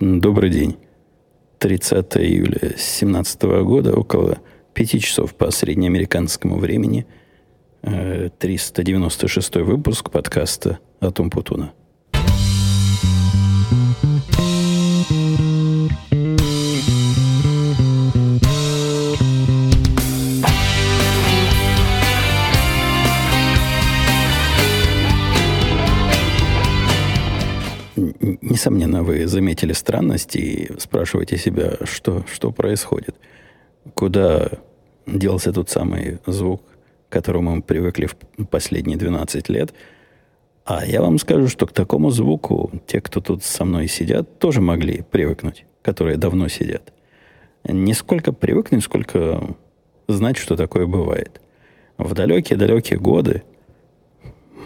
Добрый день. 30 июля 2017 года, около 5 часов по среднеамериканскому времени, 396 э, выпуск подкаста «Атом Путуна». Вы заметили странности и спрашиваете себя, что, что происходит. Куда делся тот самый звук, к которому мы привыкли в последние 12 лет. А я вам скажу, что к такому звуку те, кто тут со мной сидят, тоже могли привыкнуть, которые давно сидят. Не сколько привыкнуть, сколько знать, что такое бывает. В далекие-далекие годы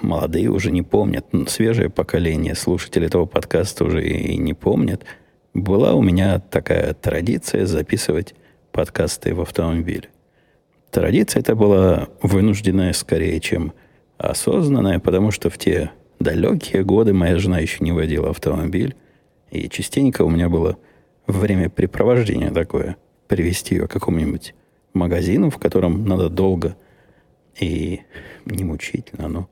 молодые уже не помнят, свежее поколение слушателей этого подкаста уже и не помнят. Была у меня такая традиция записывать подкасты в автомобиле. Традиция это была вынужденная скорее, чем осознанная, потому что в те далекие годы моя жена еще не водила автомобиль, и частенько у меня было времяпрепровождение такое, привести ее к какому-нибудь магазину, в котором надо долго и не мучительно, но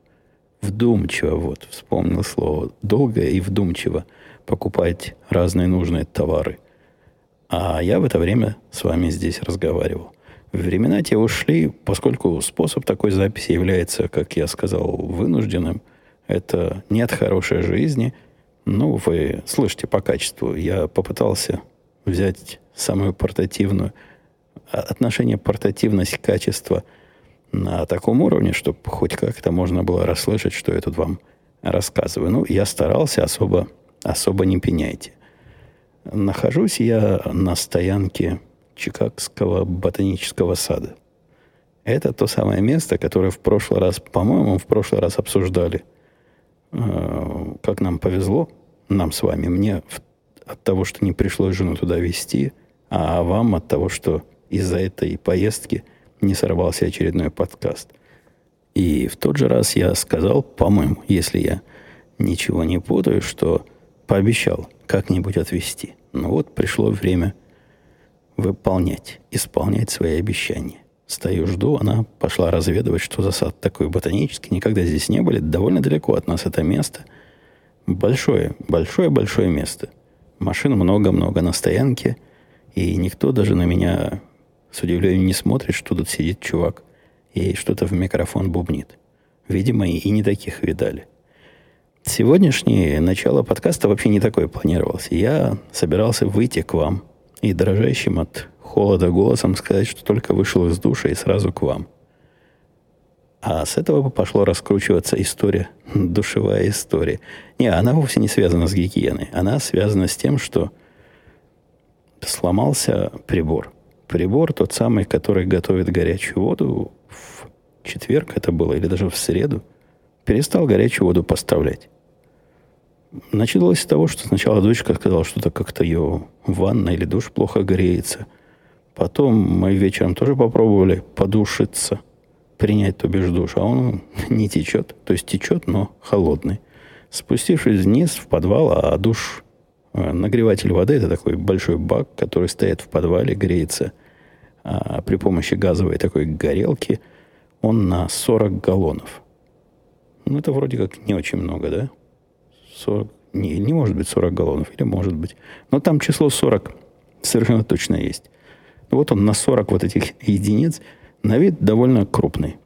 вдумчиво, вот, вспомнил слово, долго и вдумчиво покупать разные нужные товары. А я в это время с вами здесь разговаривал. Времена те ушли, поскольку способ такой записи является, как я сказал, вынужденным. Это нет хорошей жизни. Ну, вы слышите по качеству. Я попытался взять самую портативную отношение портативность-качество – на таком уровне, чтобы хоть как-то можно было расслышать, что я тут вам рассказываю. Ну, я старался, особо, особо не пеняйте. Нахожусь я на стоянке Чикагского ботанического сада. Это то самое место, которое в прошлый раз, по-моему, в прошлый раз обсуждали. Э, как нам повезло, нам с вами, мне от того, что не пришлось жену туда везти, а вам от того, что из-за этой поездки – не сорвался очередной подкаст. И в тот же раз я сказал, по-моему, если я ничего не путаю, что пообещал как-нибудь отвести. Но вот пришло время выполнять, исполнять свои обещания. Стою, жду, она пошла разведывать, что за сад такой ботанический. Никогда здесь не были. Довольно далеко от нас это место. Большое, большое-большое место. Машин много-много на стоянке. И никто даже на меня с удивлением не смотрит, что тут сидит чувак и что-то в микрофон бубнит. Видимо, и не таких видали. Сегодняшнее начало подкаста вообще не такое планировалось. Я собирался выйти к вам и дрожащим от холода голосом сказать, что только вышел из душа и сразу к вам. А с этого пошло раскручиваться история, душевая история. Не, она вовсе не связана с гигиеной. Она связана с тем, что сломался прибор – прибор, тот самый, который готовит горячую воду, в четверг это было, или даже в среду, перестал горячую воду поставлять. Началось с того, что сначала дочка сказала, что-то как-то ее ванна или душ плохо греется. Потом мы вечером тоже попробовали подушиться, принять, то бишь душ, а он не течет. То есть течет, но холодный. Спустившись вниз в подвал, а душ, э, нагреватель воды, это такой большой бак, который стоит в подвале, греется а, при помощи газовой такой горелки, он на 40 галлонов. Ну, это вроде как не очень много, да? 40, не, не может быть 40 галлонов, или может быть. Но там число 40 совершенно точно есть. Вот он на 40 вот этих единиц, на вид довольно крупный.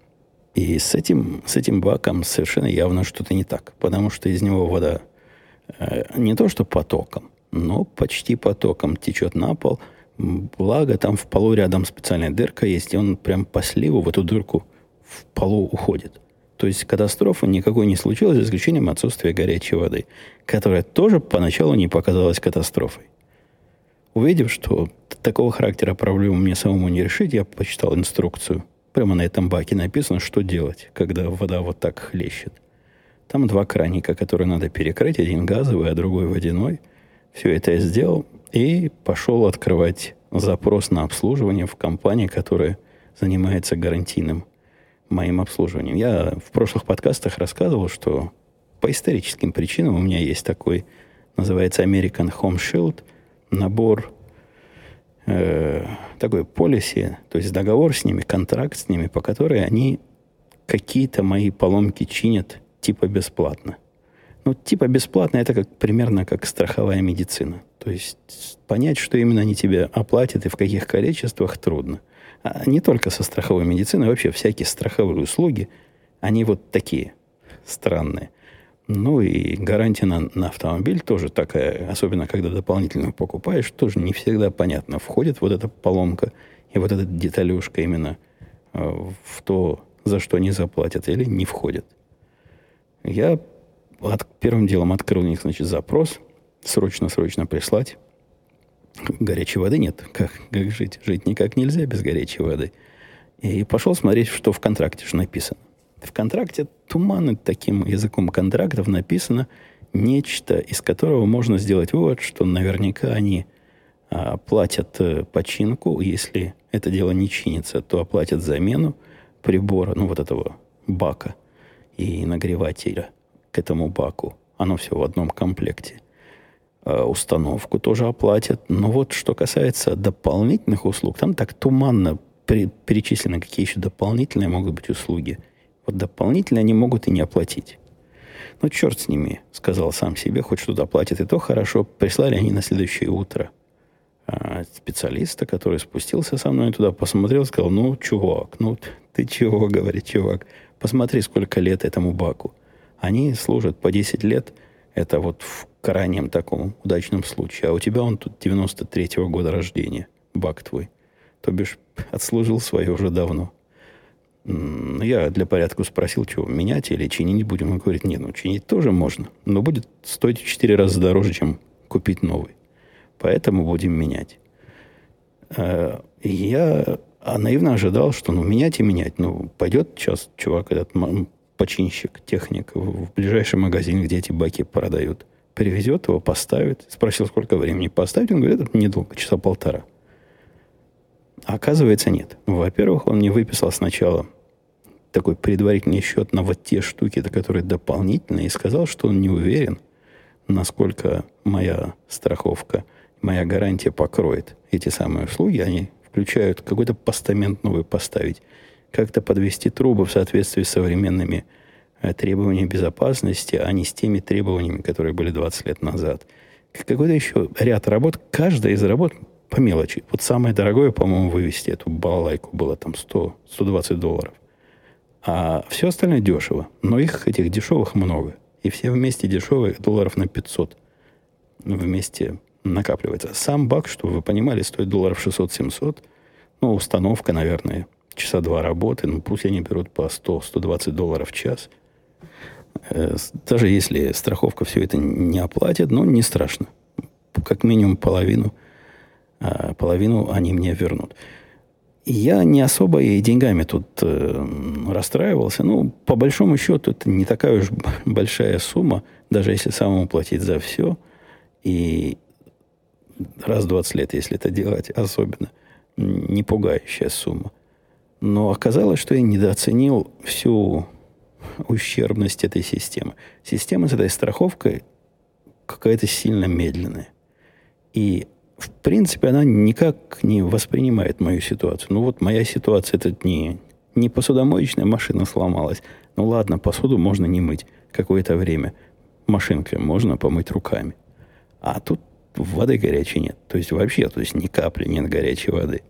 И с этим, с этим баком совершенно явно что-то не так, потому что из него вода э, не то что потоком, но почти потоком течет на пол – Благо, там в полу рядом специальная дырка есть, и он прям по сливу в эту дырку в полу уходит. То есть катастрофы никакой не случилось, за исключением отсутствия горячей воды, которая тоже поначалу не показалась катастрофой. Увидев, что такого характера проблему мне самому не решить, я почитал инструкцию. Прямо на этом баке написано, что делать, когда вода вот так хлещет. Там два краника, которые надо перекрыть, один газовый, а другой водяной. Все это я сделал и пошел открывать запрос на обслуживание в компании, которая занимается гарантийным моим обслуживанием. Я в прошлых подкастах рассказывал, что по историческим причинам у меня есть такой называется American Home Shield, набор э, такой полиси, то есть договор с ними, контракт с ними, по которой они какие-то мои поломки чинят типа бесплатно. Ну, типа бесплатно это как, примерно как страховая медицина. То есть понять, что именно они тебе оплатят и в каких количествах, трудно. А не только со страховой медициной, вообще всякие страховые услуги, они вот такие странные. Ну и гарантия на, на автомобиль тоже такая, особенно когда дополнительно покупаешь, тоже не всегда понятно, входит вот эта поломка и вот эта деталюшка именно э, в то, за что они заплатят, или не входит. Я от, первым делом открыл у них, значит, запрос, срочно-срочно прислать. Горячей воды нет. Как, как жить? Жить никак нельзя без горячей воды. И пошел смотреть, что в контракте же написано. В контракте туманно таким языком контрактов написано нечто, из которого можно сделать вывод, что наверняка они а, платят а, починку, если это дело не чинится, то оплатят замену прибора, ну вот этого бака и нагревателя к этому баку. Оно все в одном комплекте. Э, установку тоже оплатят. Но вот что касается дополнительных услуг, там так туманно перечислены, какие еще дополнительные могут быть услуги. Вот дополнительные они могут и не оплатить. Ну, черт с ними, сказал сам себе, хоть что-то оплатят, и то хорошо. Прислали они на следующее утро а, специалиста, который спустился со мной туда, посмотрел, сказал, ну, чувак, ну, ты чего, говорит чувак, посмотри, сколько лет этому баку. Они служат по 10 лет. Это вот в крайнем таком удачном случае. А у тебя он тут 93-го года рождения, бак твой. То бишь, отслужил свое уже давно. Я для порядка спросил, что, менять или чинить будем? Он говорит, нет, ну, чинить тоже можно, но будет стоить в 4 раза дороже, чем купить новый. Поэтому будем менять. Э, я наивно ожидал, что ну менять и менять. Ну, пойдет сейчас чувак этот починщик, техник в ближайший магазин, где эти баки продают. Привезет его, поставит. Спросил, сколько времени поставить. Он говорит, недолго, часа полтора. А оказывается, нет. Во-первых, он мне выписал сначала такой предварительный счет на вот те штуки, которые дополнительные, и сказал, что он не уверен, насколько моя страховка, моя гарантия покроет эти самые услуги. Они включают какой-то постамент новый поставить как-то подвести трубы в соответствии с современными э, требованиями безопасности, а не с теми требованиями, которые были 20 лет назад. Какой-то еще ряд работ. Каждая из работ по мелочи. Вот самое дорогое, по-моему, вывести эту балалайку было там 100, 120 долларов. А все остальное дешево. Но их, этих дешевых, много. И все вместе дешевые долларов на 500 вместе накапливается. Сам бак, чтобы вы понимали, стоит долларов 600-700. Ну, установка, наверное, часа два работы, ну пусть они берут по 100-120 долларов в час. Э, даже если страховка все это не оплатит, ну, не страшно. Как минимум половину, а, половину они мне вернут. Я не особо и деньгами тут э, расстраивался. Ну, по большому счету, это не такая уж большая сумма, даже если самому платить за все. И раз в 20 лет, если это делать, особенно не пугающая сумма. Но оказалось, что я недооценил всю ущербность этой системы. Система с этой страховкой какая-то сильно медленная. И, в принципе, она никак не воспринимает мою ситуацию. Ну вот моя ситуация, это не, не посудомоечная машина сломалась. Ну ладно, посуду можно не мыть какое-то время. Машинкой можно помыть руками. А тут воды горячей нет. То есть вообще, то есть ни капли нет горячей воды.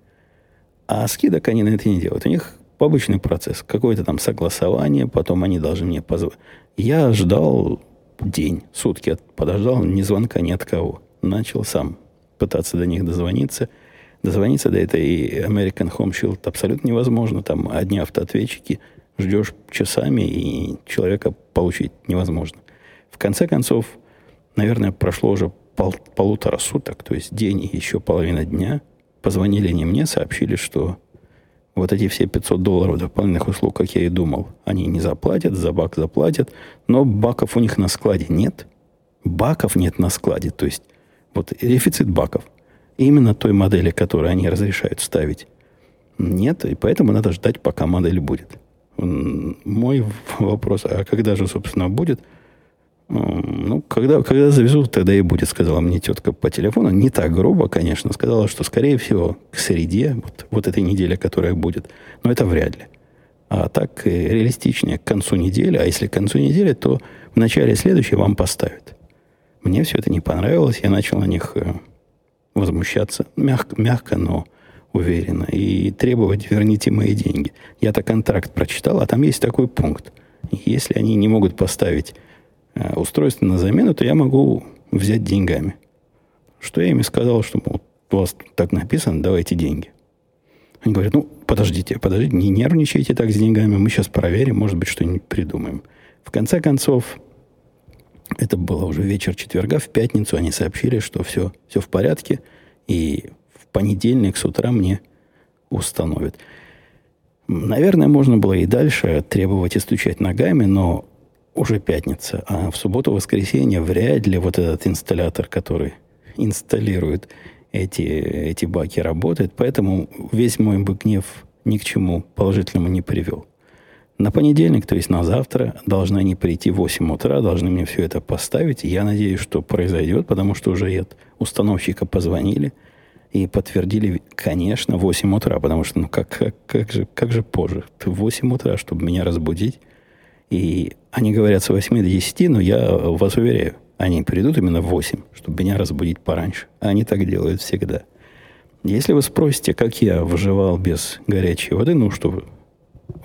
А скидок они на это не делают. У них обычный процесс. Какое-то там согласование, потом они должны мне позвонить. Я ждал день, сутки подождал, ни звонка ни от кого. Начал сам пытаться до них дозвониться. Дозвониться до этой American Home Shield абсолютно невозможно. Там одни автоответчики, ждешь часами, и человека получить невозможно. В конце концов, наверное, прошло уже пол, полутора суток, то есть день и еще половина дня – Позвонили не мне, сообщили, что вот эти все 500 долларов дополнительных услуг, как я и думал, они не заплатят, за бак заплатят, но баков у них на складе нет. Баков нет на складе, то есть вот дефицит баков. Именно той модели, которую они разрешают ставить, нет, и поэтому надо ждать, пока модель будет. Мой вопрос, а когда же, собственно, будет? Ну, когда, когда завезут, тогда и будет, сказала мне тетка по телефону. Не так грубо, конечно. Сказала, что, скорее всего, к среде, вот, вот этой неделе, которая будет. Но это вряд ли. А так реалистичнее к концу недели. А если к концу недели, то в начале следующей вам поставят. Мне все это не понравилось. Я начал на них э, возмущаться. Мягко, мягко но уверенно. И требовать «верните мои деньги». Я-то контракт прочитал, а там есть такой пункт. Если они не могут поставить Э, устройство на замену, то я могу взять деньгами. Что я им и сказал, что вот, у вас так написано, давайте деньги. Они говорят, ну, подождите, подождите, не нервничайте так с деньгами, мы сейчас проверим, может быть, что-нибудь придумаем. В конце концов, это было уже вечер четверга, в пятницу они сообщили, что все, все в порядке, и в понедельник с утра мне установят. Наверное, можно было и дальше требовать и стучать ногами, но уже пятница, а в субботу-воскресенье вряд ли вот этот инсталлятор, который инсталирует эти, эти баки, работает. Поэтому весь мой бы гнев ни к чему положительному не привел. На понедельник, то есть на завтра, должны они прийти в 8 утра, должны мне все это поставить. Я надеюсь, что произойдет, потому что уже от установщика позвонили и подтвердили, конечно, в 8 утра, потому что, ну, как, как, как, же, как же позже? В 8 утра, чтобы меня разбудить. И они говорят с 8 до 10, но я вас уверяю, они придут именно в 8, чтобы меня разбудить пораньше. Они так делают всегда. Если вы спросите, как я выживал без горячей воды, ну что вы,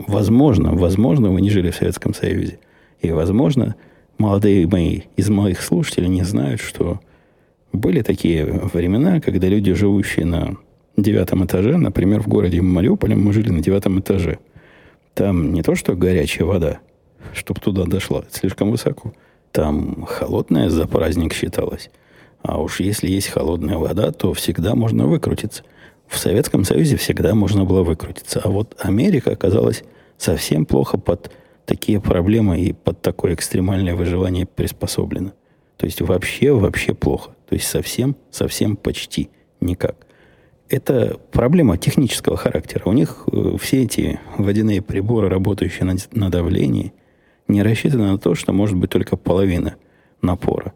возможно, возможно, вы не жили в Советском Союзе. И, возможно, молодые мои из моих слушателей не знают, что были такие времена, когда люди, живущие на девятом этаже, например, в городе Мариуполе, мы жили на девятом этаже. Там не то, что горячая вода, чтобы туда дошла. слишком высоко. Там холодная за праздник считалась. А уж если есть холодная вода, то всегда можно выкрутиться. В Советском Союзе всегда можно было выкрутиться. А вот Америка оказалась совсем плохо под такие проблемы и под такое экстремальное выживание приспособлена. То есть вообще, вообще плохо. То есть совсем, совсем почти никак. Это проблема технического характера. У них э, все эти водяные приборы, работающие на, на давлении, не рассчитана на то, что может быть только половина напора.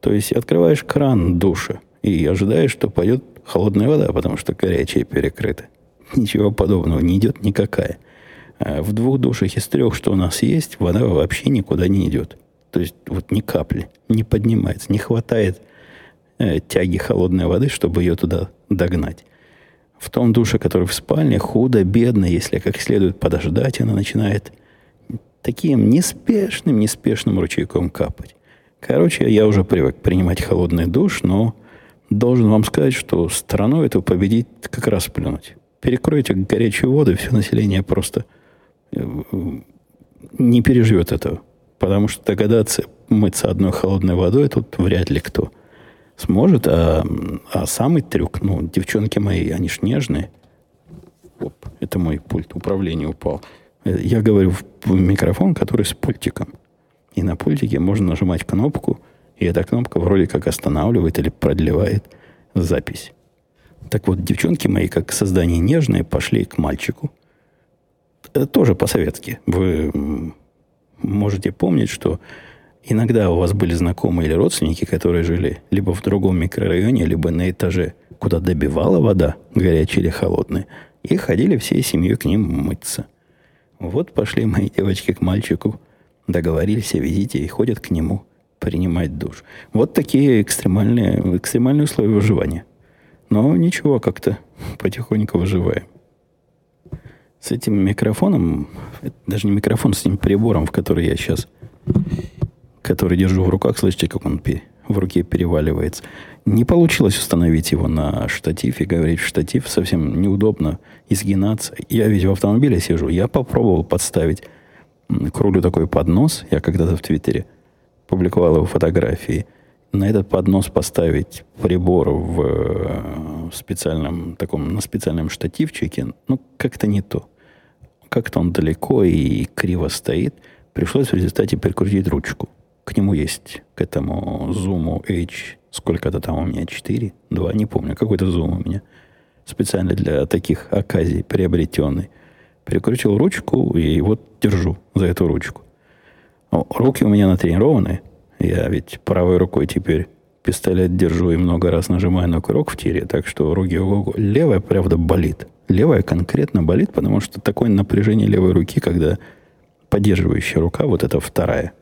То есть открываешь кран душа и ожидаешь, что пойдет холодная вода, потому что горячая перекрыта. Ничего подобного не идет никакая. А в двух душах из трех, что у нас есть, вода вообще никуда не идет. То есть вот ни капли, не поднимается, не хватает э, тяги холодной воды, чтобы ее туда догнать. В том душе, который в спальне, худо, бедно, если как следует подождать, она начинает таким неспешным, неспешным ручейком капать. Короче, я уже привык принимать холодный душ, но должен вам сказать, что страну эту победить как раз плюнуть. Перекройте горячую воду, и все население просто э, не переживет этого. Потому что догадаться мыться одной холодной водой тут вряд ли кто сможет. А, а самый трюк, ну, девчонки мои, они ж нежные. Оп, это мой пульт управления упал. Я говорю в микрофон, который с пультиком. И на пультике можно нажимать кнопку, и эта кнопка вроде как останавливает или продлевает запись. Так вот, девчонки мои, как создание нежное, пошли к мальчику. Это тоже по-советски. Вы можете помнить, что иногда у вас были знакомые или родственники, которые жили либо в другом микрорайоне, либо на этаже, куда добивала вода, горячая или холодная, и ходили всей семьей к ним мыться. Вот пошли мои девочки к мальчику, договорились о визите и ходят к нему принимать душ. Вот такие экстремальные, экстремальные условия выживания. Но ничего, как-то потихоньку выживаем. С этим микрофоном, даже не микрофон, с этим прибором, в который я сейчас, который держу в руках, слышите, как он в руке переваливается. Не получилось установить его на штатив и говорить, штатив совсем неудобно изгинаться. Я ведь в автомобиле сижу. Я попробовал подставить к рулю такой поднос. Я когда-то в Твиттере публиковал его фотографии. На этот поднос поставить прибор в э, специальном таком, на специальном штативчике, ну, как-то не то. Как-то он далеко и криво стоит. Пришлось в результате прикрутить ручку. К нему есть, к этому зуму H, сколько-то там у меня, 4, 2, не помню, какой-то зум у меня. Специально для таких оказий приобретенный. Прикрутил ручку и вот держу за эту ручку. Руки у меня натренированы. Я ведь правой рукой теперь пистолет держу и много раз нажимаю на курок в тире, так что руки ого Левая, правда, болит. Левая конкретно болит, потому что такое напряжение левой руки, когда поддерживающая рука, вот эта вторая,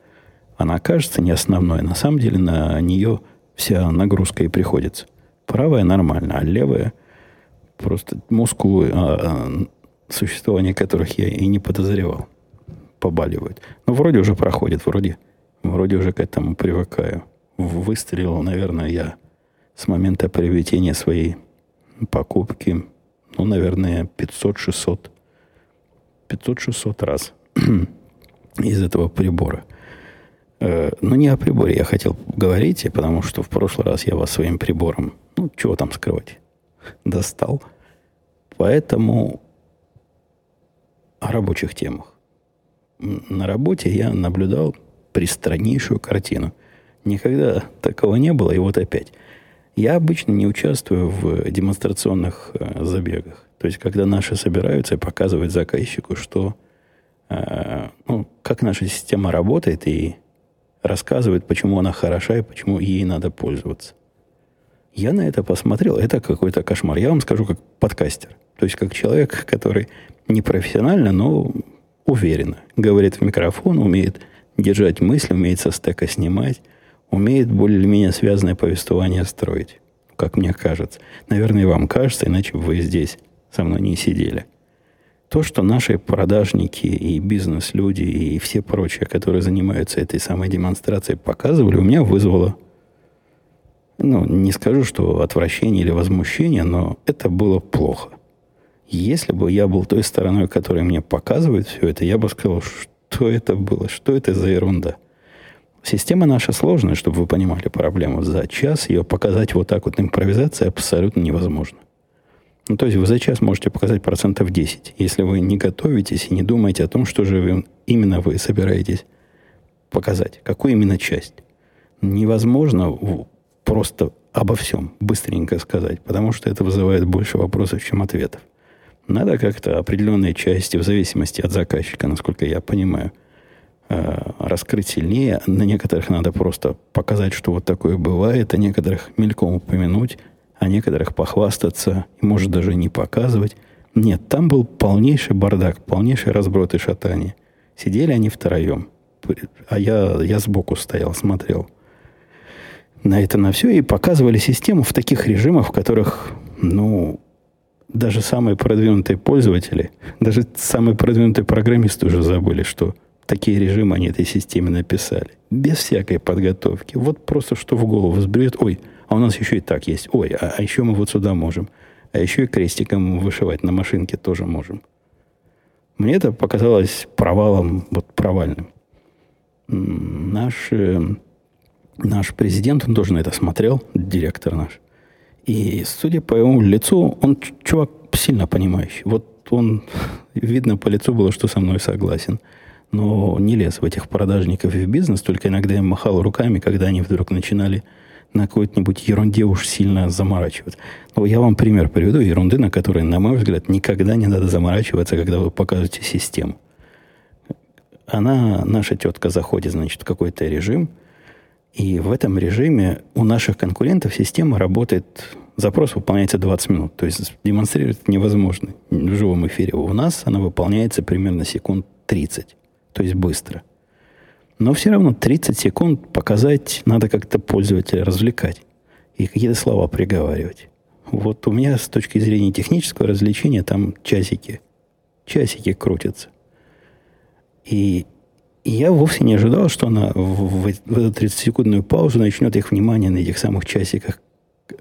она кажется не основной. На самом деле на нее вся нагрузка и приходится. Правая нормально, а левая просто мускулы, а, а, существование которых я и не подозревал, побаливают. Но вроде уже проходит, вроде, вроде уже к этому привыкаю выстрелил, наверное, я с момента приобретения своей покупки, ну, наверное, 500-600, 500-600 раз из этого прибора. Э, ну, не о приборе я хотел говорить, потому что в прошлый раз я вас своим прибором, ну, чего там скрывать, достал. Поэтому о рабочих темах. На работе я наблюдал пристраннейшую картину. Никогда такого не было, и вот опять. Я обычно не участвую в демонстрационных э, забегах. То есть, когда наши собираются и показывают заказчику, что, э, ну, как наша система работает, и рассказывают, почему она хороша и почему ей надо пользоваться. Я на это посмотрел, это какой-то кошмар. Я вам скажу, как подкастер. То есть, как человек, который не профессионально, но уверенно говорит в микрофон, умеет держать мысли, умеет со стека снимать, умеет более-менее связанное повествование строить, как мне кажется. Наверное, и вам кажется, иначе бы вы здесь со мной не сидели. То, что наши продажники и бизнес-люди и все прочие, которые занимаются этой самой демонстрацией, показывали, у меня вызвало, ну, не скажу, что отвращение или возмущение, но это было плохо. Если бы я был той стороной, которая мне показывает все это, я бы сказал, что это было, что это за ерунда – Система наша сложная, чтобы вы понимали проблему. За час ее показать вот так вот импровизацией абсолютно невозможно. Ну, то есть вы за час можете показать процентов 10, если вы не готовитесь и не думаете о том, что же именно вы собираетесь показать, какую именно часть. Невозможно просто обо всем быстренько сказать, потому что это вызывает больше вопросов, чем ответов. Надо как-то определенные части, в зависимости от заказчика, насколько я понимаю – Э, раскрыть сильнее. На некоторых надо просто показать, что вот такое бывает, а некоторых мельком упомянуть, а некоторых похвастаться, может даже не показывать. Нет, там был полнейший бардак, полнейший разброд и шатание. Сидели они втроем, а я, я сбоку стоял, смотрел на это на все и показывали систему в таких режимах, в которых, ну, даже самые продвинутые пользователи, даже самые продвинутые программисты уже забыли, что такие режимы они этой системе написали. Без всякой подготовки. Вот просто что в голову взберет. Ой, а у нас еще и так есть. Ой, а, а еще мы вот сюда можем. А еще и крестиком вышивать на машинке тоже можем. Мне это показалось провалом, вот провальным. Наш, э, наш президент, он тоже на это смотрел, директор наш. И, судя по его лицу, он чувак сильно понимающий. Вот он, видно по лицу было, что со мной согласен но не лез в этих продажников и в бизнес, только иногда им махал руками, когда они вдруг начинали на какой-нибудь ерунде уж сильно заморачивать. Но я вам пример приведу ерунды, на которые, на мой взгляд, никогда не надо заморачиваться, когда вы покажете систему. Она, наша тетка, заходит, значит, в какой-то режим, и в этом режиме у наших конкурентов система работает, запрос выполняется 20 минут. То есть демонстрировать невозможно в живом эфире. У нас она выполняется примерно секунд 30 то есть быстро. Но все равно 30 секунд показать надо как-то пользователя развлекать и какие-то слова приговаривать. Вот у меня с точки зрения технического развлечения там часики, часики крутятся. И, я вовсе не ожидал, что она в, в, в эту 30-секундную паузу начнет их внимание на этих самых часиках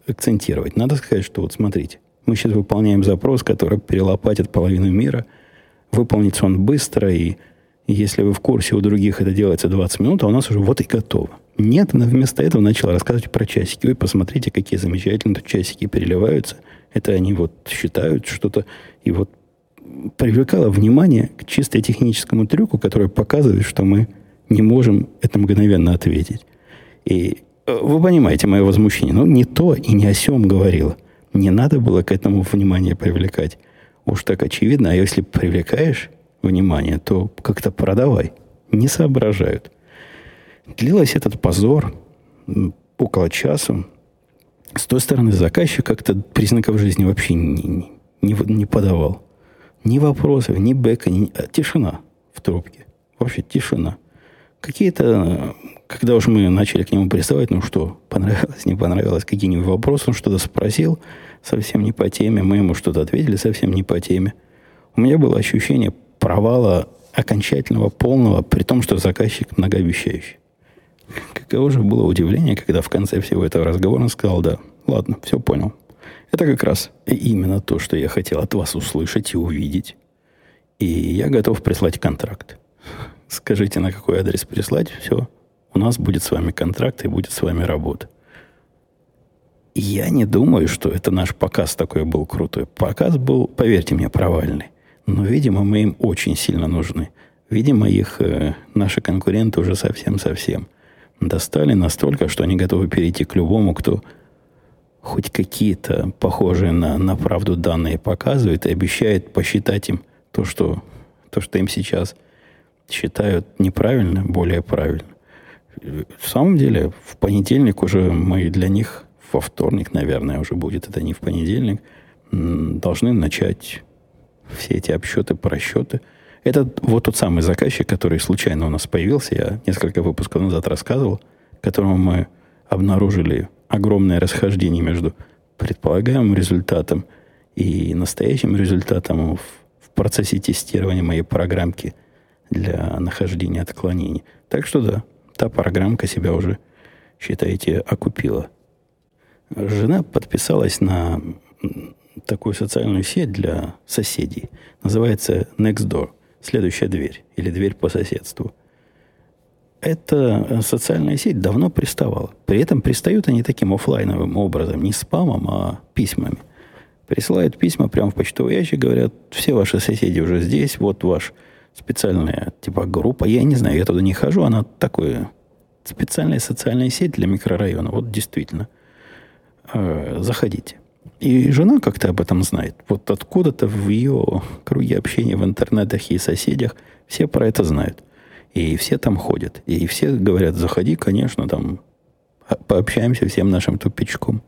акцентировать. Надо сказать, что вот смотрите, мы сейчас выполняем запрос, который перелопатит половину мира. Выполнится он быстро и если вы в курсе, у других это делается 20 минут, а у нас уже вот и готово. Нет, она вместо этого начала рассказывать про часики. Вы посмотрите, какие замечательные тут часики переливаются. Это они вот считают что-то. И вот привлекало внимание к чисто техническому трюку, который показывает, что мы не можем это мгновенно ответить. И э, вы понимаете мое возмущение. Ну, не то и не о сем говорила. Не надо было к этому внимание привлекать. Уж так очевидно. А если привлекаешь, внимание, то как-то продавай. Не соображают. Длилось этот позор около часа. С той стороны заказчик как-то признаков жизни вообще не, не, не подавал. Ни вопросов, ни бэка, ни, а тишина в трубке. Вообще тишина. Какие-то, когда уж мы начали к нему приставать, ну что, понравилось, не понравилось, какие-нибудь вопросы, он что-то спросил, совсем не по теме, мы ему что-то ответили, совсем не по теме. У меня было ощущение провала окончательного, полного, при том, что заказчик многообещающий. Каково же было удивление, когда в конце всего этого разговора он сказал, да, ладно, все понял. Это как раз именно то, что я хотел от вас услышать и увидеть. И я готов прислать контракт. Скажите, на какой адрес прислать, все. У нас будет с вами контракт и будет с вами работа. Я не думаю, что это наш показ такой был крутой. Показ был, поверьте мне, провальный. Но, видимо, мы им очень сильно нужны. Видимо, их э, наши конкуренты уже совсем-совсем достали настолько, что они готовы перейти к любому, кто хоть какие-то похожие на, на правду данные показывает и обещает посчитать им то, что, то, что им сейчас считают неправильно, более правильно. В самом деле, в понедельник уже мы для них, во вторник, наверное, уже будет это не в понедельник, должны начать все эти обсчеты, просчеты. Это вот тот самый заказчик, который случайно у нас появился, я несколько выпусков назад рассказывал, которому мы обнаружили огромное расхождение между предполагаемым результатом и настоящим результатом в, в процессе тестирования моей программки для нахождения отклонений. Так что да, та программка себя уже, считаете, окупила. Жена подписалась на такую социальную сеть для соседей. Называется Nextdoor. Следующая дверь. Или дверь по соседству. Эта э, социальная сеть давно приставала. При этом пристают они таким офлайновым образом. Не спамом, а письмами. Присылают письма прямо в почтовый ящик, говорят, все ваши соседи уже здесь, вот ваш специальная типа группа. Я не знаю, я туда не хожу, она такое специальная социальная сеть для микрорайона. Вот действительно. Э, заходите. И жена как-то об этом знает. Вот откуда-то в ее круге общения в интернетах и соседях все про это знают. И все там ходят. И все говорят, заходи, конечно, там пообщаемся всем нашим тупичком.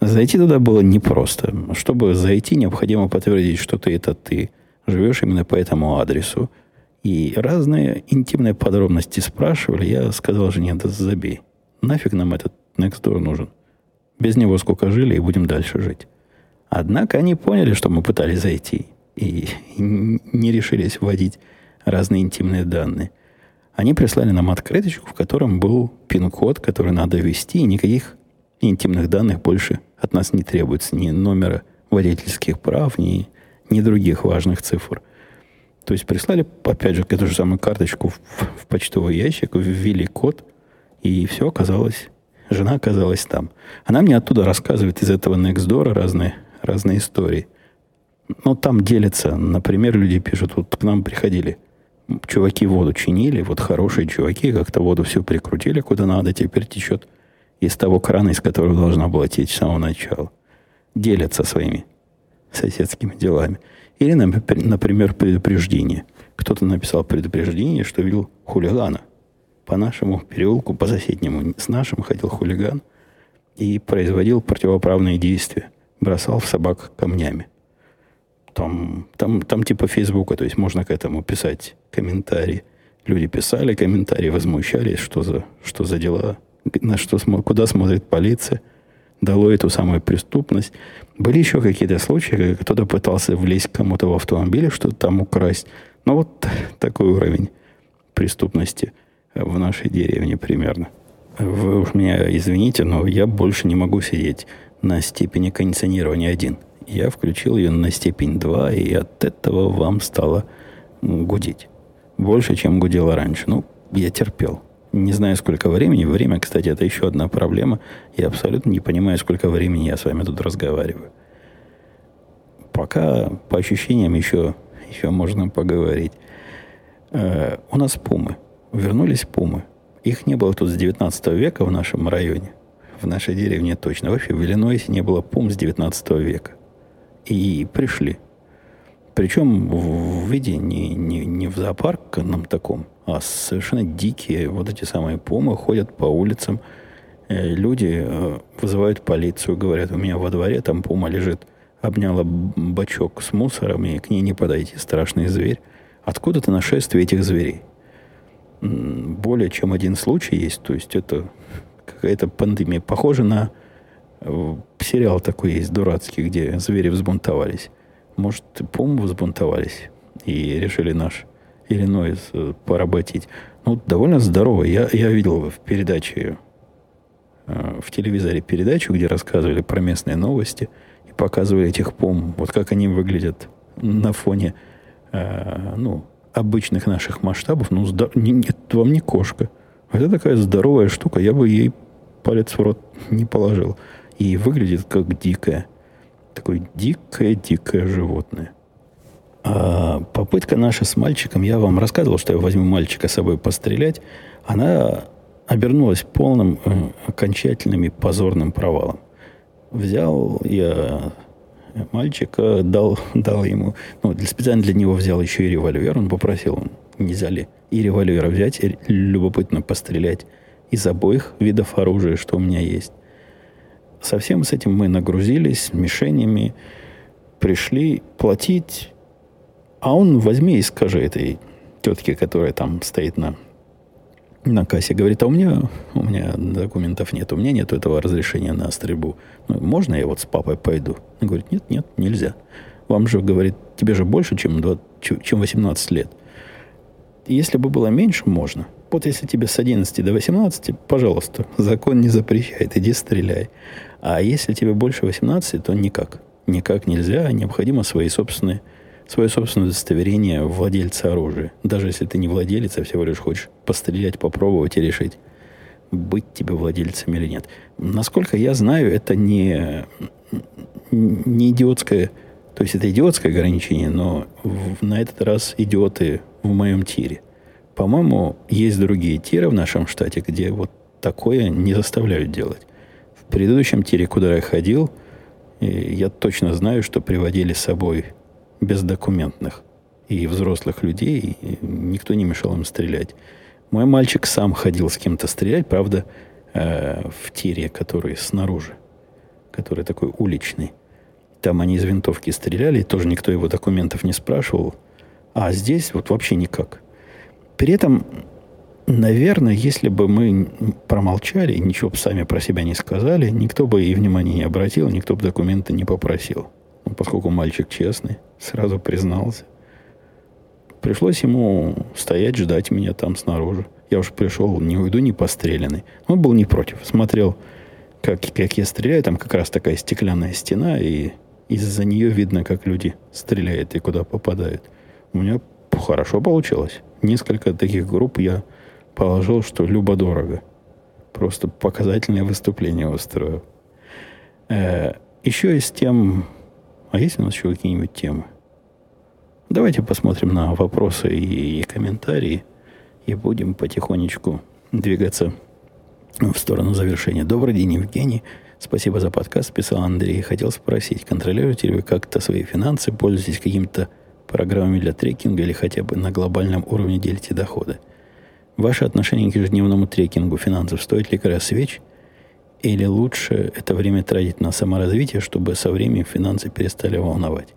Зайти туда было непросто. Чтобы зайти, необходимо подтвердить, что ты это ты. Живешь именно по этому адресу. И разные интимные подробности спрашивали. Я сказал жене, да забей. Нафиг нам этот Nextdoor нужен. Без него сколько жили и будем дальше жить. Однако они поняли, что мы пытались зайти. И не решились вводить разные интимные данные. Они прислали нам открыточку, в котором был пин-код, который надо ввести, и никаких интимных данных больше от нас не требуется. Ни номера водительских прав, ни, ни других важных цифр. То есть прислали, опять же, эту же самую карточку в, в почтовый ящик, ввели код, и все оказалось Жена оказалась там. Она мне оттуда рассказывает из этого Nextdoor разные, разные истории. Ну, там делятся. Например, люди пишут, вот к нам приходили чуваки воду чинили, вот хорошие чуваки как-то воду все прикрутили куда надо, теперь течет из того крана, из которого должна была течь с самого начала. Делятся своими соседскими делами. Или, например, предупреждение. Кто-то написал предупреждение, что видел хулигана – по нашему переулку, по соседнему с нашим ходил хулиган и производил противоправные действия. Бросал в собак камнями. Там, там, там типа Фейсбука, то есть можно к этому писать комментарии. Люди писали комментарии, возмущались, что за, что за дела, на что, куда смотрит полиция, дало эту самую преступность. Были еще какие-то случаи, когда кто-то пытался влезть кому-то в автомобиль, что-то там украсть. Но вот такой уровень преступности – в нашей деревне примерно. Вы уж меня извините, но я больше не могу сидеть на степени кондиционирования один. Я включил ее на степень 2, и от этого вам стало гудеть. Больше, чем гудело раньше. Ну, я терпел. Не знаю, сколько времени. Время, кстати, это еще одна проблема. Я абсолютно не понимаю, сколько времени я с вами тут разговариваю. Пока, по ощущениям, еще, еще можно поговорить. Э, у нас пумы вернулись пумы. Их не было тут с 19 века в нашем районе. В нашей деревне точно. Вообще в Иллинойсе не было пум с 19 века. И пришли. Причем в виде не, не, не в зоопаркном таком, а совершенно дикие вот эти самые помы ходят по улицам. Э, люди э, вызывают полицию, говорят, у меня во дворе там пума лежит, обняла бачок с мусором, и к ней не подойти, страшный зверь. Откуда-то нашествие этих зверей. Более чем один случай есть, то есть это какая-то пандемия. Похоже на э, сериал такой есть дурацкий, где звери взбунтовались. Может, пумы взбунтовались и решили наш Иллинойс э, поработить. Ну, довольно здорово. Я, я видел в передаче, э, в телевизоре передачу, где рассказывали про местные новости и показывали этих пом, вот как они выглядят на фоне, ну, обычных наших масштабов. Ну, здор... нет, вам не кошка. Это такая здоровая штука, я бы ей палец в рот не положил. И выглядит как дикое. Такое дикое-дикое животное. А попытка наша с мальчиком, я вам рассказывал, что я возьму мальчика с собой пострелять, она обернулась полным, э, окончательным и позорным провалом. Взял я мальчика, дал, дал ему, ну, для, специально для него взял еще и револьвер, он попросил, нельзя ли и револьвера взять, и любопытно пострелять из обоих видов оружия, что у меня есть. Совсем с этим мы нагрузились, мишенями, пришли платить. А он возьми и скажи этой тетке, которая там стоит на, на кассе, говорит, а у меня, у меня документов нет, у меня нет этого разрешения на стрельбу. Ну, можно я вот с папой пойду? Он говорит, нет, нет, нельзя. Вам же, говорит, тебе же больше, чем, 20, чем 18 лет. Если бы было меньше, можно. Вот если тебе с 11 до 18, пожалуйста, закон не запрещает, иди стреляй. А если тебе больше 18, то никак. Никак нельзя, необходимо свои собственные свое собственное удостоверение владельца оружия. Даже если ты не владелец, а всего лишь хочешь пострелять, попробовать и решить, быть тебе владельцем или нет. Насколько я знаю, это не, не идиотское, то есть это идиотское ограничение, но в, на этот раз идиоты в моем тире. По-моему, есть другие тиры в нашем штате, где вот такое не заставляют делать. В предыдущем тире, куда я ходил, я точно знаю, что приводили с собой бездокументных и взрослых людей, и никто не мешал им стрелять. Мой мальчик сам ходил с кем-то стрелять, правда, э, в тире, который снаружи, который такой уличный. Там они из винтовки стреляли, тоже никто его документов не спрашивал. А здесь вот вообще никак. При этом, наверное, если бы мы промолчали, ничего бы сами про себя не сказали, никто бы и внимания не обратил, никто бы документы не попросил. Ну, поскольку мальчик честный, сразу признался. Пришлось ему стоять, ждать меня там снаружи. Я уже пришел, не уйду не постреленный. Он был не против. Смотрел, как, как я стреляю. Там как раз такая стеклянная стена, и из-за нее видно, как люди стреляют и куда попадают. У меня хорошо получилось. Несколько таких групп я положил, что любо-дорого. Просто показательное выступление устроил. Э, еще из тем а есть у нас еще какие-нибудь темы? Давайте посмотрим на вопросы и, и комментарии и будем потихонечку двигаться в сторону завершения. Добрый день, Евгений. Спасибо за подкаст, писал Андрей. Хотел спросить, контролируете ли вы как-то свои финансы, пользуетесь какими-то программами для трекинга или хотя бы на глобальном уровне делите доходы? Ваше отношение к ежедневному трекингу финансов стоит ли как свеч – или лучше это время тратить на саморазвитие, чтобы со временем финансы перестали волновать?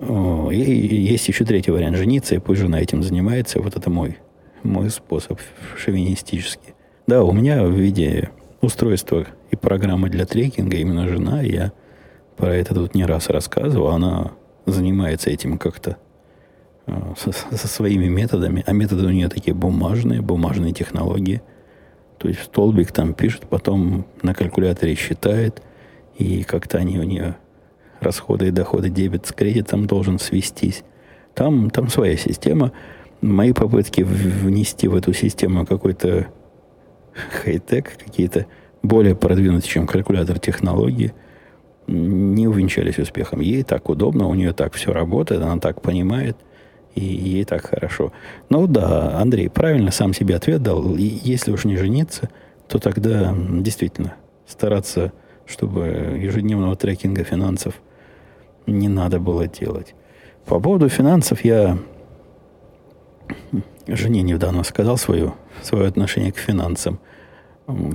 И есть еще третий вариант. Жениться, и пусть жена этим занимается. Вот это мой, мой способ шовинистический. Да, у меня в виде устройства и программы для трекинга именно жена. Я про это тут не раз рассказывал. Она занимается этим как-то а, со, со своими методами. А методы у нее такие бумажные, бумажные технологии – то есть столбик там пишет, потом на калькуляторе считает, и как-то они у нее расходы и доходы, дебет с кредитом должен свестись. Там, там своя система. Мои попытки внести в эту систему какой-то хай-тек, какие-то более продвинутые, чем калькулятор технологии, не увенчались успехом. Ей так удобно, у нее так все работает, она так понимает – и ей так хорошо. Ну да, Андрей правильно сам себе ответ дал. И если уж не жениться, то тогда действительно стараться, чтобы ежедневного трекинга финансов не надо было делать. По поводу финансов я жене недавно сказал свое, свое отношение к финансам.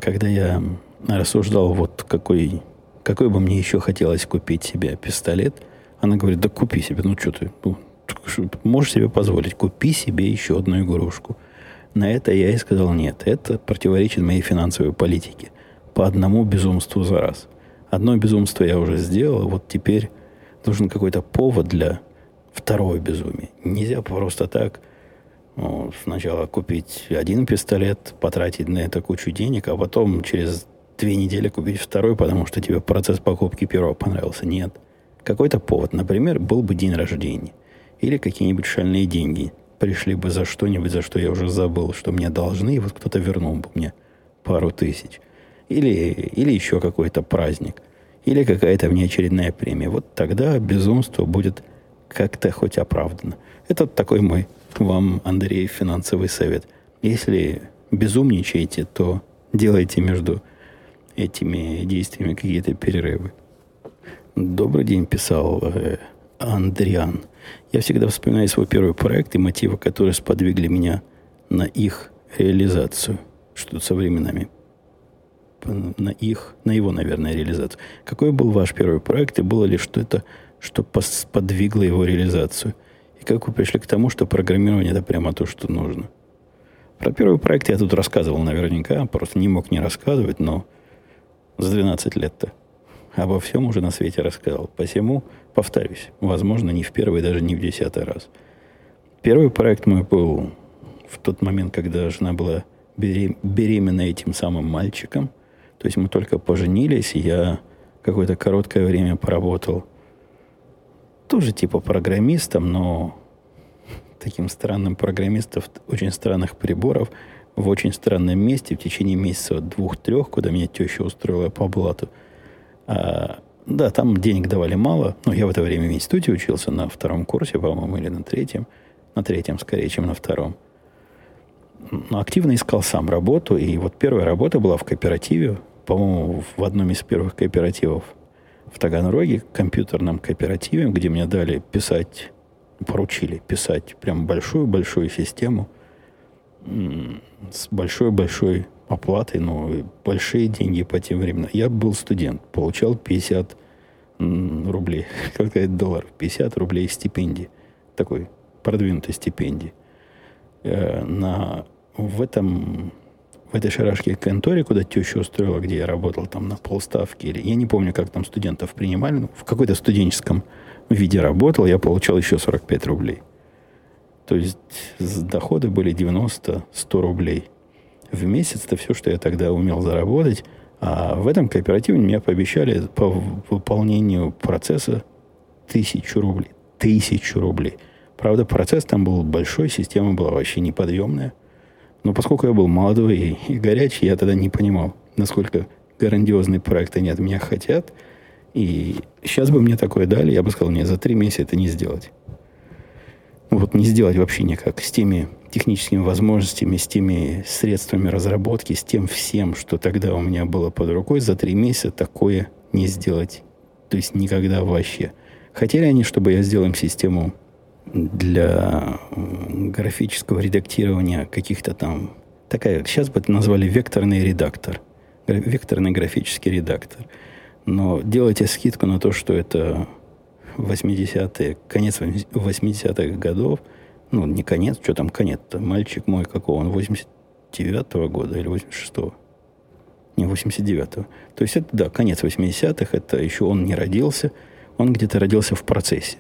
Когда я рассуждал, вот какой, какой бы мне еще хотелось купить себе пистолет, она говорит, да купи себе, ну что ты, ну, можешь себе позволить, купи себе еще одну игрушку. На это я и сказал, нет, это противоречит моей финансовой политике. По одному безумству за раз. Одно безумство я уже сделал, вот теперь нужен какой-то повод для второго безумия. Нельзя просто так ну, сначала купить один пистолет, потратить на это кучу денег, а потом через две недели купить второй, потому что тебе процесс покупки первого понравился. Нет. Какой-то повод. Например, был бы день рождения. Или какие-нибудь шальные деньги. Пришли бы за что-нибудь, за что я уже забыл, что мне должны, и вот кто-то вернул бы мне пару тысяч. Или, или еще какой-то праздник. Или какая-то внеочередная премия. Вот тогда безумство будет как-то хоть оправдано. Это такой мой вам, Андрей, финансовый совет. Если безумничаете, то делайте между этими действиями какие-то перерывы. Добрый день, писал э, Андриан. Я всегда вспоминаю свой первый проект и мотивы, которые сподвигли меня на их реализацию. Что со временами. На их, на его, наверное, реализацию. Какой был ваш первый проект и было ли что это, что сподвигло его реализацию? И как вы пришли к тому, что программирование это прямо то, что нужно? Про первый проект я тут рассказывал наверняка, просто не мог не рассказывать, но за 12 лет-то обо всем уже на свете рассказал. Посему, повторюсь, возможно, не в первый, даже не в десятый раз. Первый проект мой был в тот момент, когда жена была беременна этим самым мальчиком. То есть мы только поженились, я какое-то короткое время поработал тоже типа программистом, но таким странным программистом очень странных приборов в очень странном месте в течение месяца двух-трех, куда меня теща устроила по блату. А, да, там денег давали мало. Но я в это время в институте учился на втором курсе, по-моему, или на третьем. На третьем скорее, чем на втором. Но активно искал сам работу. И вот первая работа была в кооперативе. По-моему, в одном из первых кооперативов в Таганроге, компьютерном кооперативе, где мне дали писать, поручили писать прям большую-большую систему с большой-большой оплатой, ну, большие деньги по тем временам. Я был студент, получал 50 рублей, как сказать, долларов, 50 рублей стипендии, такой продвинутой стипендии. Э, на, в этом в этой шарашке конторе, куда теща устроила, где я работал там на полставки, или я не помню, как там студентов принимали, но в какой-то студенческом виде работал, я получал еще 45 рублей. То есть доходы были 90-100 рублей в месяц. Это все, что я тогда умел заработать. А в этом кооперативе мне пообещали по выполнению процесса тысячу рублей. Тысячу рублей. Правда, процесс там был большой, система была вообще неподъемная. Но поскольку я был молодой и, горячий, я тогда не понимал, насколько грандиозные проекты они от меня хотят. И сейчас бы мне такое дали, я бы сказал, нет, за три месяца это не сделать. Вот не сделать вообще никак. С теми техническими возможностями, с теми средствами разработки, с тем всем, что тогда у меня было под рукой, за три месяца такое не сделать. То есть никогда вообще. Хотели они, чтобы я сделал им систему для графического редактирования каких-то там... Такая, сейчас бы это назвали векторный редактор. Векторный графический редактор. Но делайте скидку на то, что это 80-е, конец 80-х годов. Ну, не конец, что там конец-то? Мальчик мой какого? Он 89-го года или 86-го? Не, 89-го. То есть это, да, конец 80-х, это еще он не родился, он где-то родился в процессе.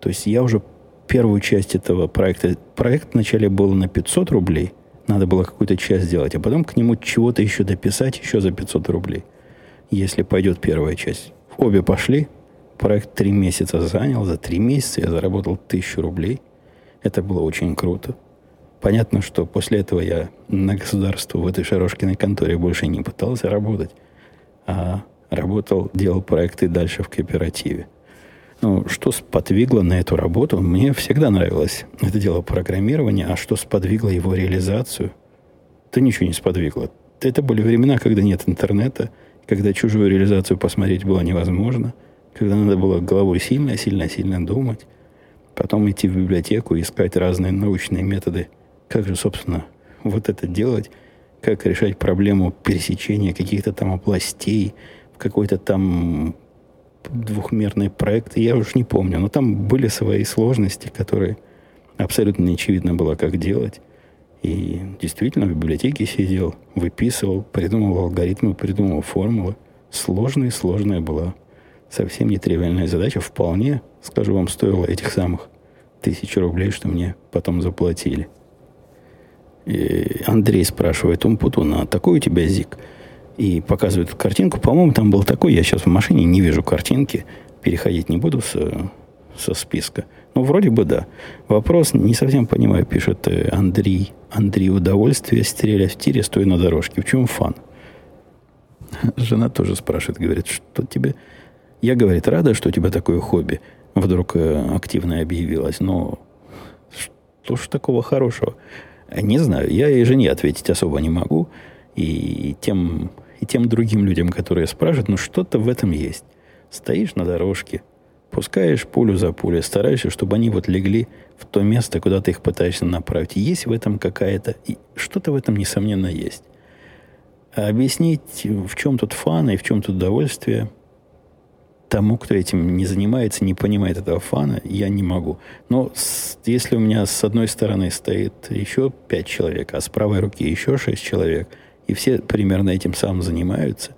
То есть я уже первую часть этого проекта, проект вначале был на 500 рублей, надо было какую-то часть сделать, а потом к нему чего-то еще дописать еще за 500 рублей, если пойдет первая часть. Обе пошли, проект три месяца занял, за три месяца я заработал тысячу рублей. Это было очень круто. Понятно, что после этого я на государство в этой Шарошкиной конторе больше не пытался работать, а работал, делал проекты дальше в кооперативе – ну, что сподвигло на эту работу? Мне всегда нравилось это дело программирования, а что сподвигло его реализацию? Это ничего не сподвигло. Это были времена, когда нет интернета, когда чужую реализацию посмотреть было невозможно, когда надо было головой сильно-сильно-сильно думать, потом идти в библиотеку искать разные научные методы как же, собственно, вот это делать, как решать проблему пересечения каких-то там областей в какой-то там двухмерный проект, я уж не помню, но там были свои сложности, которые абсолютно не очевидно было, как делать. И действительно в библиотеке сидел, выписывал, придумывал алгоритмы, придумывал формулы. Сложная, сложная была. Совсем нетривиальная задача. Вполне, скажу вам, стоила этих самых тысяч рублей, что мне потом заплатили. И Андрей спрашивает, Умпутуна, а такой у тебя зик? И показывает картинку. По-моему, там был такой. Я сейчас в машине не вижу картинки. Переходить не буду со, со списка. Ну, вроде бы да. Вопрос не совсем понимаю, пишет э, Андрей. Андрей, удовольствие стрелять в тире, стоя на дорожке. В чем фан? Жена тоже спрашивает, говорит, что тебе... Я, говорит, рада, что у тебя такое хобби вдруг э, активно объявилось, но что ж такого хорошего? Не знаю, я и жене ответить особо не могу, и тем, и тем другим людям, которые спрашивают, ну что-то в этом есть. Стоишь на дорожке, Пускаешь пулю за пулей, стараешься, чтобы они вот легли в то место, куда ты их пытаешься направить. Есть в этом какая-то... Что-то в этом, несомненно, есть. А объяснить, в чем тут фан и в чем тут удовольствие, тому, кто этим не занимается, не понимает этого фана, я не могу. Но с, если у меня с одной стороны стоит еще пять человек, а с правой руки еще шесть человек, и все примерно этим самым занимаются,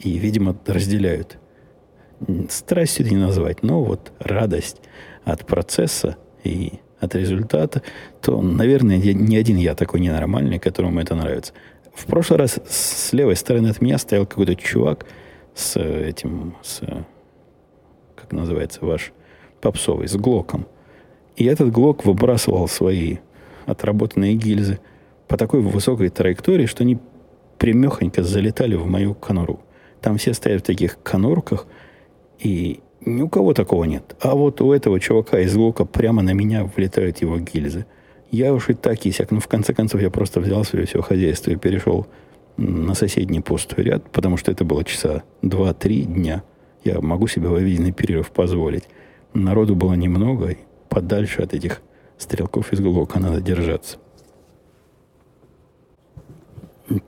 и, видимо, разделяют страстью не назвать, но вот радость от процесса и от результата, то, наверное, не один я такой ненормальный, которому это нравится. В прошлый раз с левой стороны от меня стоял какой-то чувак с этим, с, как называется ваш попсовый, с глоком. И этот глок выбрасывал свои отработанные гильзы по такой высокой траектории, что они примехонько залетали в мою конуру. Там все стоят в таких конурках – и ни у кого такого нет. А вот у этого чувака из лука прямо на меня влетают его гильзы. Я уж и так и сяк. Ну, в конце концов я просто взял свое все хозяйство и перешел на соседний пустой ряд, потому что это было часа 2-3 дня. Я могу себе в обеденный перерыв позволить. Народу было немного, и подальше от этих стрелков из Глока надо держаться.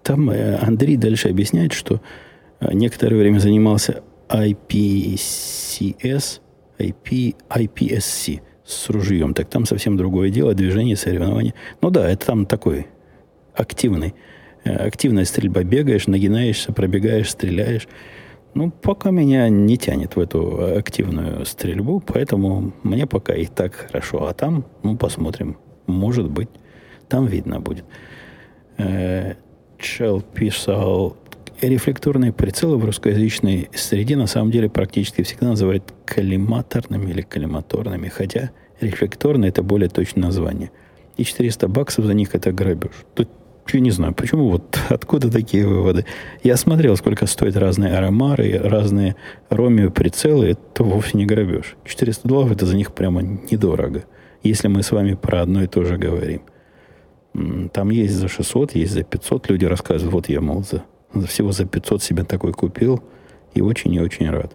Там э, Андрей дальше объясняет, что э, некоторое время занимался IPCS, IP, IPSC с ружьем. Так там совсем другое дело, движение, соревнования. Ну да, это там такой активный. Э, активная стрельба. Бегаешь, нагинаешься, пробегаешь, стреляешь. Ну, пока меня не тянет в эту активную стрельбу, поэтому мне пока и так хорошо. А там, ну, посмотрим. Может быть, там видно будет. Э, Чел писал, рефлекторные прицелы в русскоязычной среде на самом деле практически всегда называют коллиматорными или коллиматорными, хотя рефлекторные это более точное название. И 400 баксов за них это грабеж. Тут я не знаю, почему вот откуда такие выводы. Я смотрел, сколько стоят разные аромары, разные ромио прицелы, это вовсе не грабеж. 400 долларов это за них прямо недорого, если мы с вами про одно и то же говорим. Там есть за 600, есть за 500, люди рассказывают, вот я, мол, за всего за 500 себе такой купил и очень и очень рад.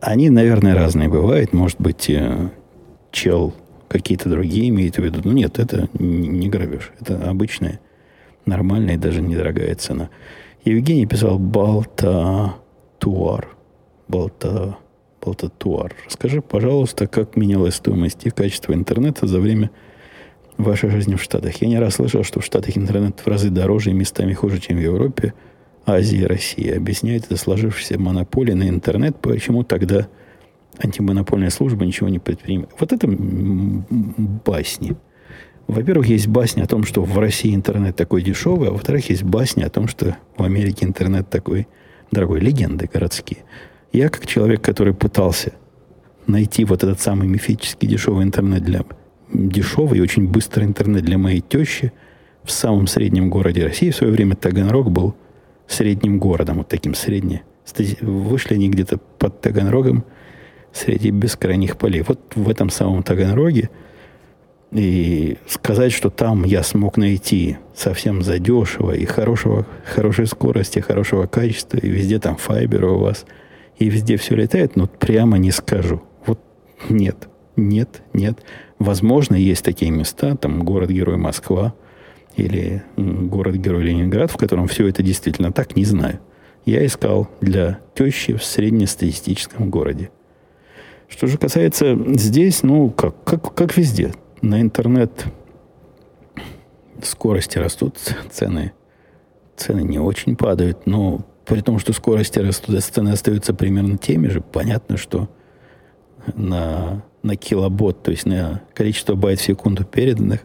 Они, наверное, разные бывают. Может быть, э, чел какие-то другие имеет в виду. Но нет, это не грабеж. Это обычная, нормальная и даже недорогая цена. Евгений писал Балта Туар. Балта, Балта Туар. Расскажи, пожалуйста, как менялась стоимость и качество интернета за время вашей жизни в Штатах. Я не раз слышал, что в Штатах интернет в разы дороже и местами хуже, чем в Европе – Азии и России. Объясняет это сложившаяся монополия на интернет, почему тогда антимонопольная служба ничего не предпринимает. Вот это басни. Во-первых, есть басня о том, что в России интернет такой дешевый, а во-вторых, есть басня о том, что в Америке интернет такой дорогой. Легенды городские. Я, как человек, который пытался найти вот этот самый мифический дешевый интернет для дешевый и очень быстрый интернет для моей тещи в самом среднем городе России в свое время Таганрог был средним городом, вот таким средне. Вышли они где-то под Таганрогом среди бескрайних полей. Вот в этом самом Таганроге и сказать, что там я смог найти совсем задешево и хорошего, хорошей скорости, хорошего качества, и везде там файбер у вас, и везде все летает, но прямо не скажу. Вот нет. Нет, нет. Возможно, есть такие места, там город-герой Москва или город-герой Ленинград, в котором все это действительно так, не знаю. Я искал для тещи в среднестатистическом городе. Что же касается здесь, ну, как, как, как везде. На интернет. Скорости растут, цены, цены не очень падают, но при том, что скорости растут, цены остаются примерно теми же, понятно, что на, на килобот, то есть на количество байт в секунду переданных,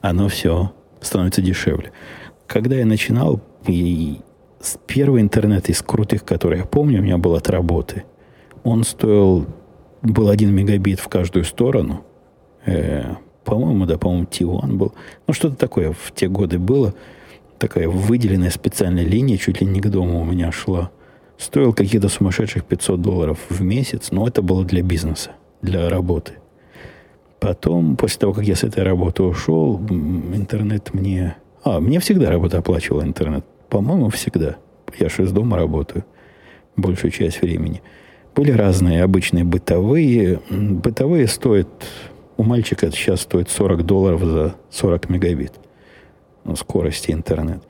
оно все становится дешевле. Когда я начинал, и первый интернет из крутых, который я помню, у меня был от работы, он стоил, был 1 мегабит в каждую сторону, э, по-моему, да, по-моему, T1 был. Ну, что-то такое в те годы было. Такая выделенная специальная линия чуть ли не к дому у меня шла. Стоил каких-то сумасшедших 500 долларов в месяц, но это было для бизнеса, для работы. Потом, после того, как я с этой работы ушел, интернет мне... А, мне всегда работа оплачивала интернет. По-моему, всегда. Я же из дома работаю большую часть времени. Были разные обычные бытовые. Бытовые стоят у мальчика сейчас стоит 40 долларов за 40 мегабит ну, скорости интернет.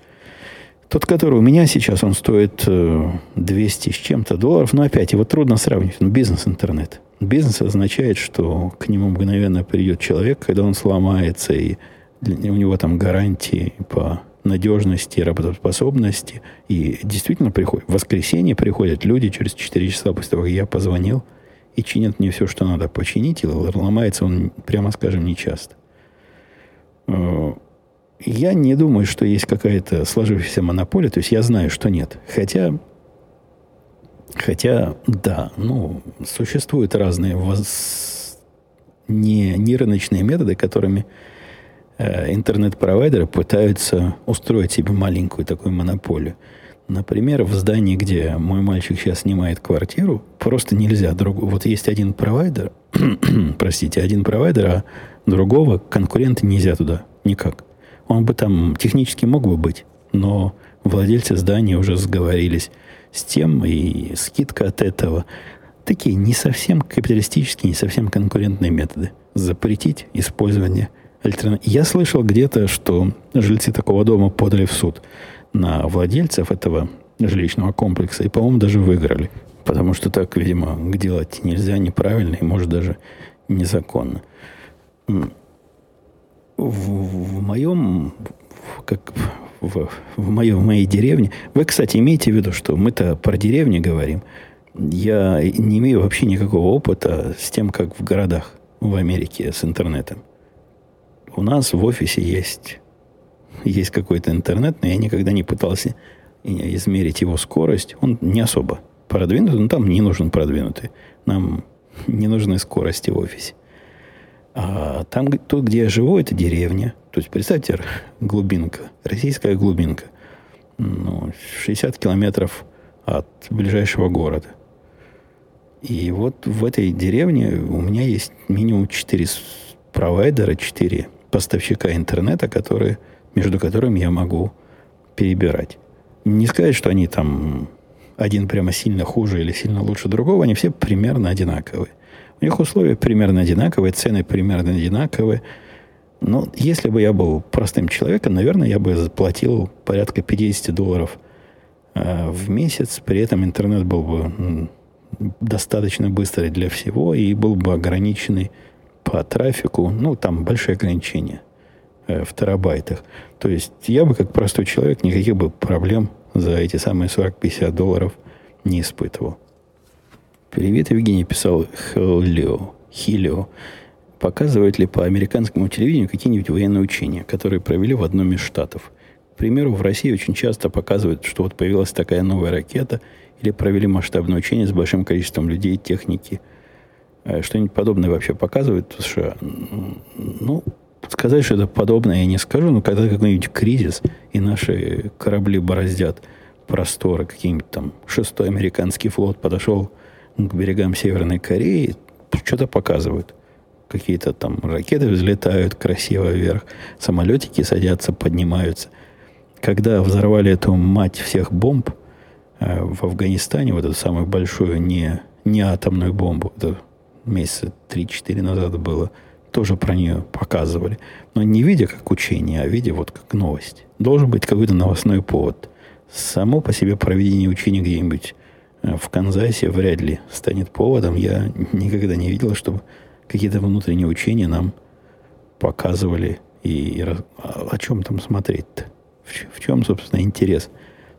Тот, который у меня сейчас, он стоит 200 э, с чем-то долларов. Но опять его трудно сравнить. Ну, бизнес-интернет. Бизнес означает, что к нему мгновенно придет человек, когда он сломается, и у него там гарантии по надежности, работоспособности. И действительно приходит. В воскресенье приходят люди через 4 часа после того, как я позвонил – и чинят мне все, что надо починить, и ломается он, прямо скажем, не часто. Э, я не думаю, что есть какая-то сложившаяся монополия, то есть я знаю, что нет. Хотя, хотя да, ну, существуют разные воз... не, не рыночные методы, которыми э, интернет-провайдеры пытаются устроить себе маленькую такую монополию. Например, в здании, где мой мальчик сейчас снимает квартиру, просто нельзя. Друг... Вот есть один провайдер, простите, один провайдер, а другого конкурента нельзя туда никак. Он бы там технически мог бы быть, но владельцы здания уже сговорились с тем, и скидка от этого. Такие не совсем капиталистические, не совсем конкурентные методы. Запретить использование альтернатив. Я слышал где-то, что жильцы такого дома подали в суд на владельцев этого жилищного комплекса и, по-моему, даже выиграли. Потому что так, видимо, делать нельзя неправильно и, может, даже незаконно. В, в моем, как в, в, моем, в моей деревне, вы, кстати, имейте в виду, что мы-то про деревни говорим. Я не имею вообще никакого опыта с тем, как в городах в Америке с интернетом. У нас в офисе есть есть какой-то интернет, но я никогда не пытался измерить его скорость. Он не особо продвинутый, но там не нужен продвинутый. Нам не нужны скорости в офисе. А там, тут, где я живу, это деревня. То есть, представьте, глубинка, российская глубинка. Ну, 60 километров от ближайшего города. И вот в этой деревне у меня есть минимум 4 провайдера, 4 поставщика интернета, которые между которыми я могу перебирать. Не сказать, что они там один прямо сильно хуже или сильно лучше другого, они все примерно одинаковые. У них условия примерно одинаковые, цены примерно одинаковые. Но если бы я был простым человеком, наверное, я бы заплатил порядка 50 долларов э, в месяц. При этом интернет был бы достаточно быстрый для всего и был бы ограниченный по трафику. Ну, там большие ограничения в терабайтах. То есть я бы, как простой человек, никаких бы проблем за эти самые 40-50 долларов не испытывал. Привет, Евгений писал Хелио. Хилио. Показывают ли по американскому телевидению какие-нибудь военные учения, которые провели в одном из штатов? К примеру, в России очень часто показывают, что вот появилась такая новая ракета, или провели масштабное учение с большим количеством людей, техники. Э, что-нибудь подобное вообще показывают в США? Ну, Сказать, что это подобное я не скажу, но когда какой-нибудь кризис, и наши корабли бороздят просторы, какие-нибудь там шестой американский флот подошел к берегам Северной Кореи, что-то показывают. Какие-то там ракеты взлетают красиво вверх, самолетики садятся, поднимаются. Когда взорвали эту мать всех бомб э, в Афганистане, вот эту самую большую не, не атомную бомбу, эту месяца 3-4 назад было, тоже про нее показывали. Но не видя как учение, а видя вот как новость. Должен быть какой-то новостной повод. Само по себе проведение учения где-нибудь э, в Канзасе вряд ли станет поводом. Я никогда не видел, чтобы какие-то внутренние учения нам показывали. И а о чем там смотреть-то? В, в чем, собственно, интерес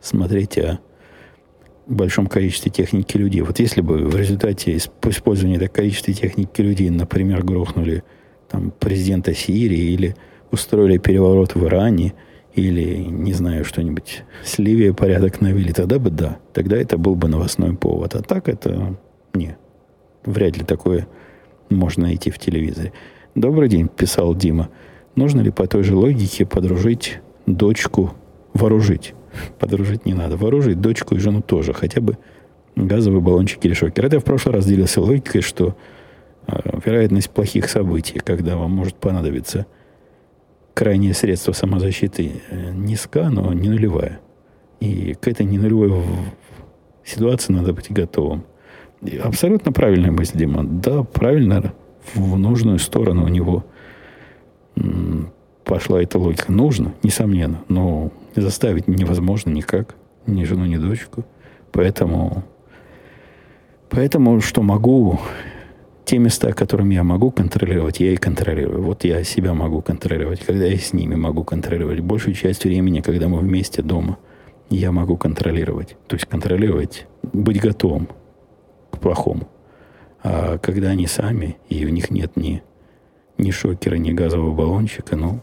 смотреть о большом количестве техники людей? Вот если бы в результате использования этого количества техники людей, например, грохнули там, президента Сирии или устроили переворот в Иране, или, не знаю, что-нибудь с Ливией порядок навели, тогда бы да. Тогда это был бы новостной повод. А так это не. Вряд ли такое можно найти в телевизоре. Добрый день, писал Дима. Нужно ли по той же логике подружить дочку, вооружить? Подружить не надо. Вооружить дочку и жену тоже. Хотя бы газовый баллончик или шокер. Это я в прошлый раз делился логикой, что вероятность плохих событий, когда вам может понадобиться крайнее средство самозащиты, э, низка, но не нулевая. И к этой не нулевой ситуации надо быть готовым. И абсолютно правильная мысль, Дима. Да, правильно в нужную сторону у него пошла эта логика. Нужно, несомненно, но заставить невозможно никак. Ни жену, ни дочку. Поэтому, поэтому что могу, те места, которыми я могу контролировать, я и контролирую. Вот я себя могу контролировать, когда я с ними могу контролировать. Большую часть времени, когда мы вместе дома, я могу контролировать. То есть контролировать, быть готовым к плохому. А когда они сами, и у них нет ни, ни шокера, ни газового баллончика, ну,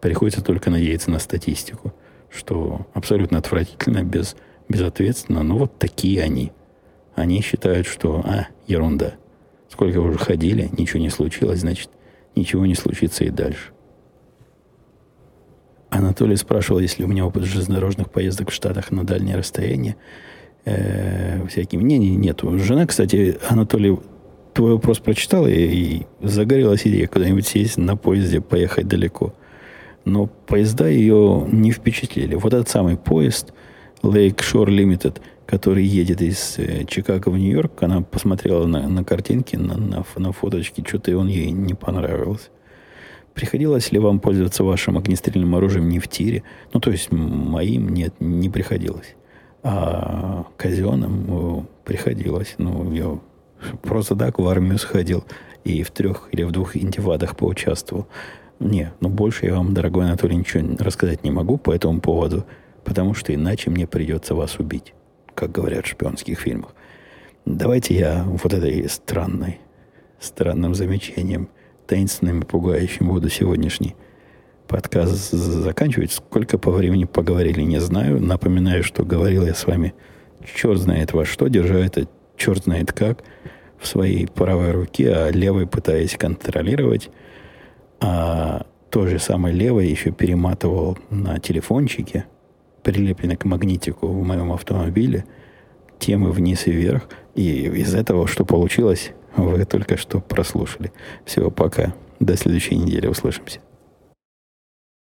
приходится только надеяться на статистику, что абсолютно отвратительно, без, безответственно, но вот такие они. Они считают, что, а, ерунда. Сколько уже ходили, ничего не случилось, значит, ничего не случится и дальше. Анатолий спрашивал, если у меня опыт железнодорожных поездок в Штатах на дальнее расстояние – э, всякими. Не, не, нету. Жена, кстати, Анатолий, твой вопрос прочитала и, и загорелась идея куда-нибудь сесть на поезде, поехать далеко. Но поезда ее не впечатлили. Вот этот самый поезд Lake Shore Limited, который едет из э, Чикаго в Нью-Йорк, она посмотрела на, на картинки, на, на, на фоточки, что-то он ей не понравился. Приходилось ли вам пользоваться вашим огнестрельным оружием не в тире? Ну, то есть моим нет, не приходилось. А казенным приходилось. Ну, я просто так в армию сходил и в трех или в двух интифадах поучаствовал. Не, ну больше я вам, дорогой Анатолий, ничего рассказать не могу по этому поводу, потому что иначе мне придется вас убить, как говорят в шпионских фильмах. Давайте я вот этой странной, странным замечанием, таинственным и пугающим буду сегодняшний подкаст заканчивать. Сколько по времени поговорили, не знаю. Напоминаю, что говорил я с вами черт знает во что, держа это черт знает как в своей правой руке, а левой пытаясь контролировать. А то же самое левой еще перематывал на телефончике, прилепленный к магнитику в моем автомобиле, темы вниз и вверх. И из этого, что получилось, вы только что прослушали. Всего пока. До следующей недели услышимся.